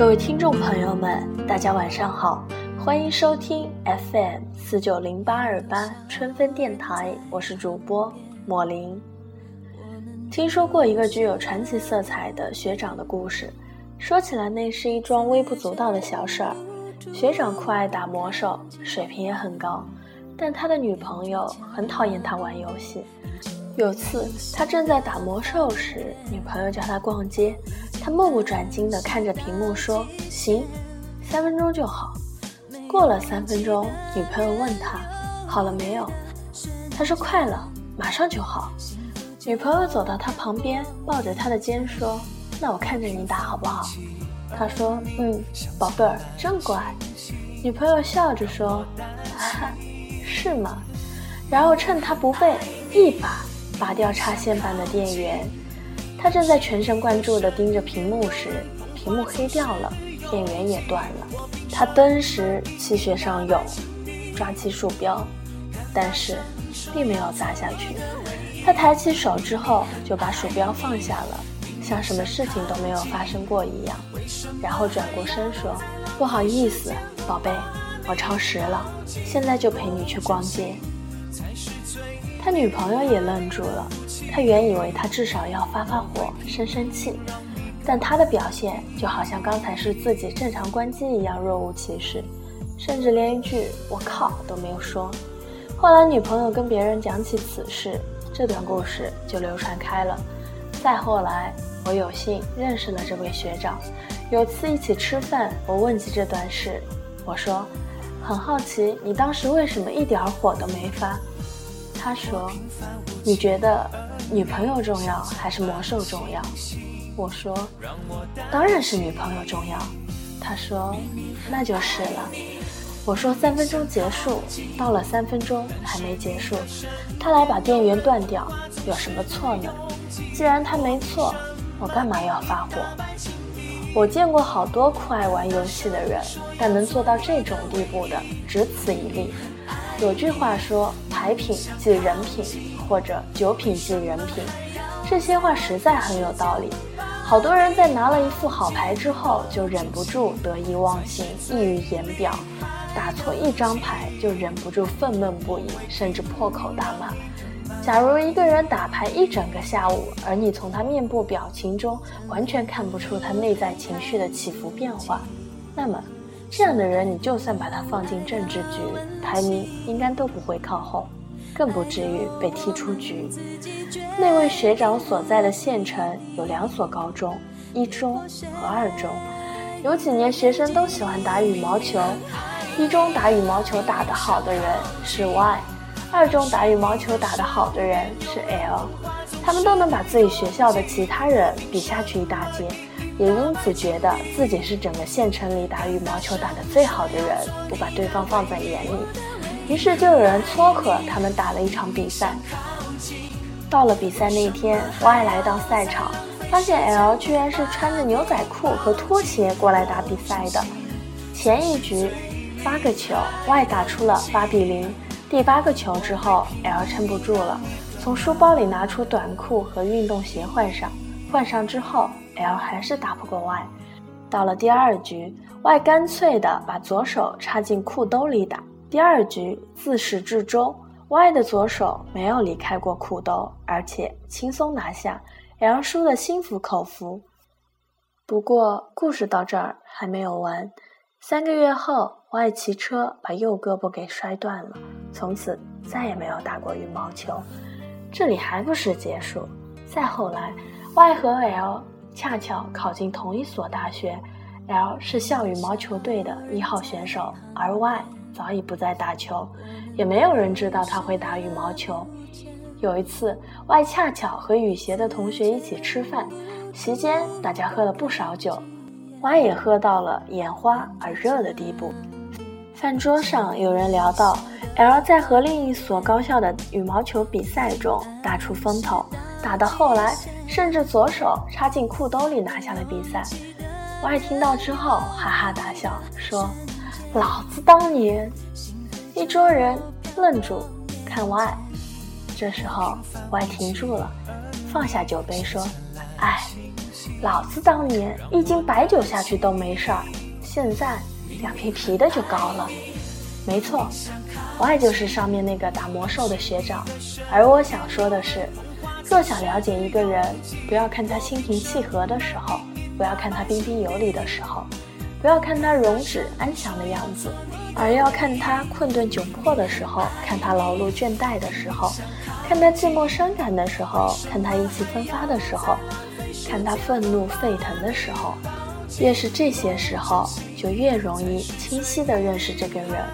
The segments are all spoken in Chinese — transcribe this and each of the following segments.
各位听众朋友们，大家晚上好，欢迎收听 FM 四九零八二八春分电台，我是主播莫林。听说过一个具有传奇色彩的学长的故事，说起来那是一桩微不足道的小事儿。学长酷爱打魔兽，水平也很高，但他的女朋友很讨厌他玩游戏。有次他正在打魔兽时，女朋友叫他逛街。他目不转睛地看着屏幕说：“行，三分钟就好。”过了三分钟，女朋友问他：“好了没有？”他说：“快了，马上就好。”女朋友走到他旁边，抱着他的肩说：“那我看着你打好不好？”他说：“嗯，宝贝儿，真乖。”女朋友笑着说：“哈哈，是吗？”然后趁他不备，一把拔掉插线板的电源。他正在全神贯注地盯着屏幕时，屏幕黑掉了，电源也断了。他登时气血上涌，抓起鼠标，但是并没有砸下去。他抬起手之后，就把鼠标放下了，像什么事情都没有发生过一样。然后转过身说：“不好意思，宝贝，我超时了，现在就陪你去逛街。”他女朋友也愣住了。他原以为他至少要发发火、生生气，但他的表现就好像刚才是自己正常关机一样若无其事，甚至连一句“我靠”都没有说。后来女朋友跟别人讲起此事，这段故事就流传开了。再后来，我有幸认识了这位学长，有次一起吃饭，我问起这段事，我说：“很好奇，你当时为什么一点火都没发？”他说：“你觉得？”女朋友重要还是魔兽重要？我说，当然是女朋友重要。他说，那就是了。我说三分钟结束，到了三分钟还没结束，他来把电源断掉，有什么错呢？既然他没错，我干嘛要发火？我见过好多酷爱玩游戏的人，但能做到这种地步的，只此一例。有句话说，牌品即人品。或者酒品即人品，这些话实在很有道理。好多人在拿了一副好牌之后，就忍不住得意忘形、溢于言表；打错一张牌，就忍不住愤懑不已，甚至破口大骂。假如一个人打牌一整个下午，而你从他面部表情中完全看不出他内在情绪的起伏变化，那么这样的人，你就算把他放进政治局，排名应该都不会靠后。更不至于被踢出局。那位学长所在的县城有两所高中，一中和二中。有几年学生都喜欢打羽毛球，一中打羽毛球打得好的人是 Y，二中打羽毛球打得好的人是 L。他们都能把自己学校的其他人比下去一大截，也因此觉得自己是整个县城里打羽毛球打得最好的人，不把对方放在眼里。于是就有人撮合他们打了一场比赛。到了比赛那天，Y 来到赛场，发现 L 居然是穿着牛仔裤和拖鞋过来打比赛的。前一局八个球，Y 打出了八比零。第八个球之后，L 撑不住了，从书包里拿出短裤和运动鞋换上。换上之后，L 还是打不过 Y。到了第二局，Y 干脆的把左手插进裤兜里打。第二局自始至终，Y 的左手没有离开过裤兜，而且轻松拿下，L 输的心服口服。不过故事到这儿还没有完，三个月后，Y 骑车把右胳膊给摔断了，从此再也没有打过羽毛球。这里还不是结束，再后来，Y 和 L 恰巧考进同一所大学，L 是校羽毛球队的一号选手，而 Y。早已不再打球，也没有人知道他会打羽毛球。有一次，Y 恰巧和羽协的同学一起吃饭，席间大家喝了不少酒，Y 也喝到了眼花耳热的地步。饭桌上有人聊到，L 在和另一所高校的羽毛球比赛中大出风头，打到后来甚至左手插进裤兜里拿下了比赛。Y 听到之后哈哈大笑，说。老子当年，一桌人愣住看 Y，这时候 Y 停住了，放下酒杯说：“哎，老子当年一斤白酒下去都没事儿，现在两瓶啤的就高了。没错，我爱就是上面那个打魔兽的学长。而我想说的是，若想了解一个人，不要看他心平气和的时候，不要看他彬彬有礼的时候，不要看他容止安详的样子，而要看他困顿窘迫的时候，看他劳碌倦怠的时候，看他寂寞伤感的时候，看他意气风发的时候。看他愤怒沸腾的时候，越是这些时候，就越容易清晰地认识这个人。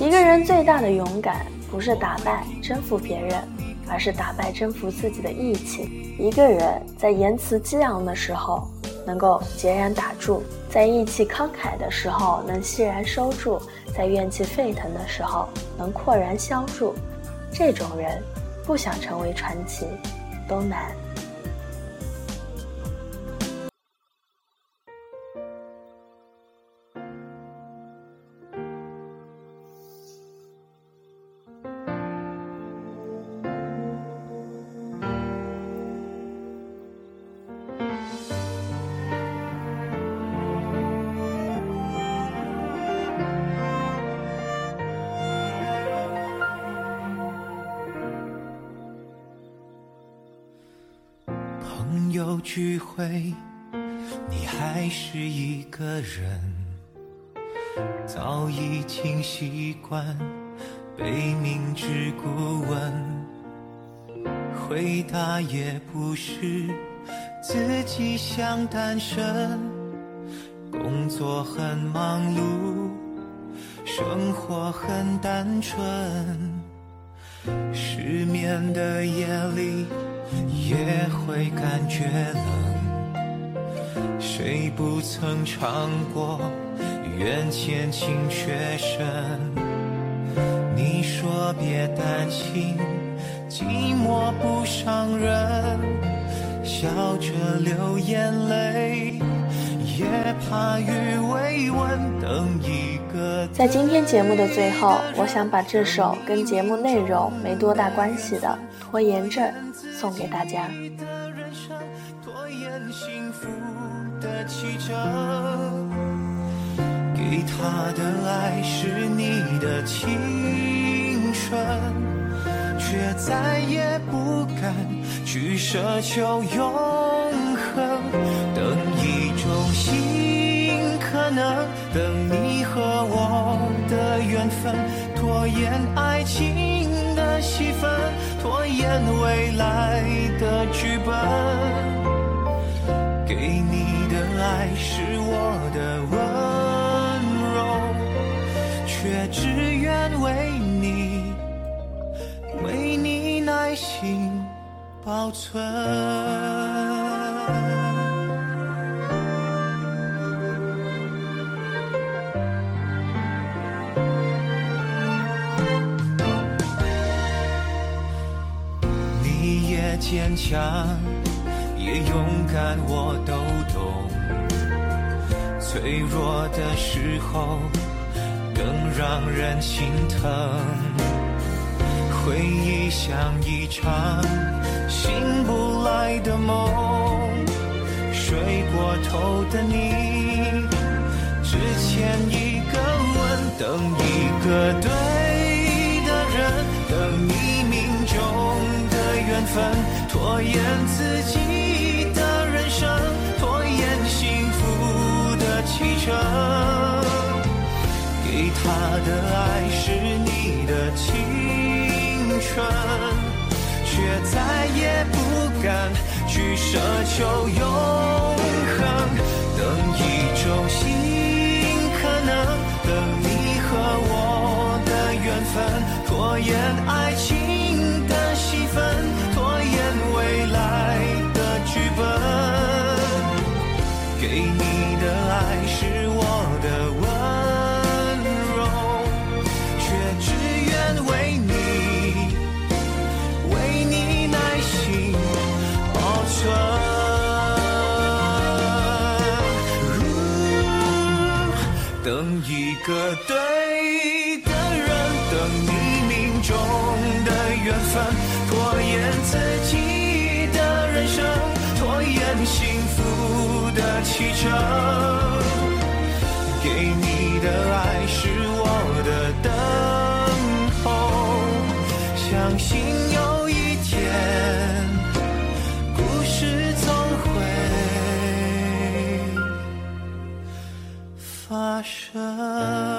一个人最大的勇敢，不是打败征服别人，而是打败征服自己的义气。一个人在言辞激昂的时候，能够截然打住；在意气慷慨的时候，能欣然收住；在怨气沸腾的时候，能阔然消住。这种人，不想成为传奇，都难。有聚会，你还是一个人，早已经习惯被明知故问，回答也不是自己想单身，工作很忙碌，生活很单纯，失眠的夜里。也会感觉冷，谁不曾尝过缘浅情却深？你说别担心，寂寞不伤人，笑着流眼泪，也怕雨未温。等一。在今天节目的最后，我想把这首跟节目内容没多大关系的《拖延症》。送给大家。给他的爱是你的青春，却再也不敢去奢求永恒。等一种新可能，等你和我的缘分，拖延爱情的戏份。拖延未来的剧本，给你的爱是我的温柔，却只愿为你，为你耐心保存。你也坚强也勇敢，我都懂。脆弱的时候更让人心疼。回忆像一场醒不来的梦，睡过头的你，之前一，等一个对的人，等你命中的缘分。拖延自己的人生，拖延幸福的启程。给他的爱是你的青春，却再也不敢去奢求永恒。等一种分，拖延爱情的戏份。拖延未来的剧本，给你的爱是我的温柔，却只愿为你，为你耐心保存。等一个对启程。给你的爱是我的等候，相信有一天，故事总会发生。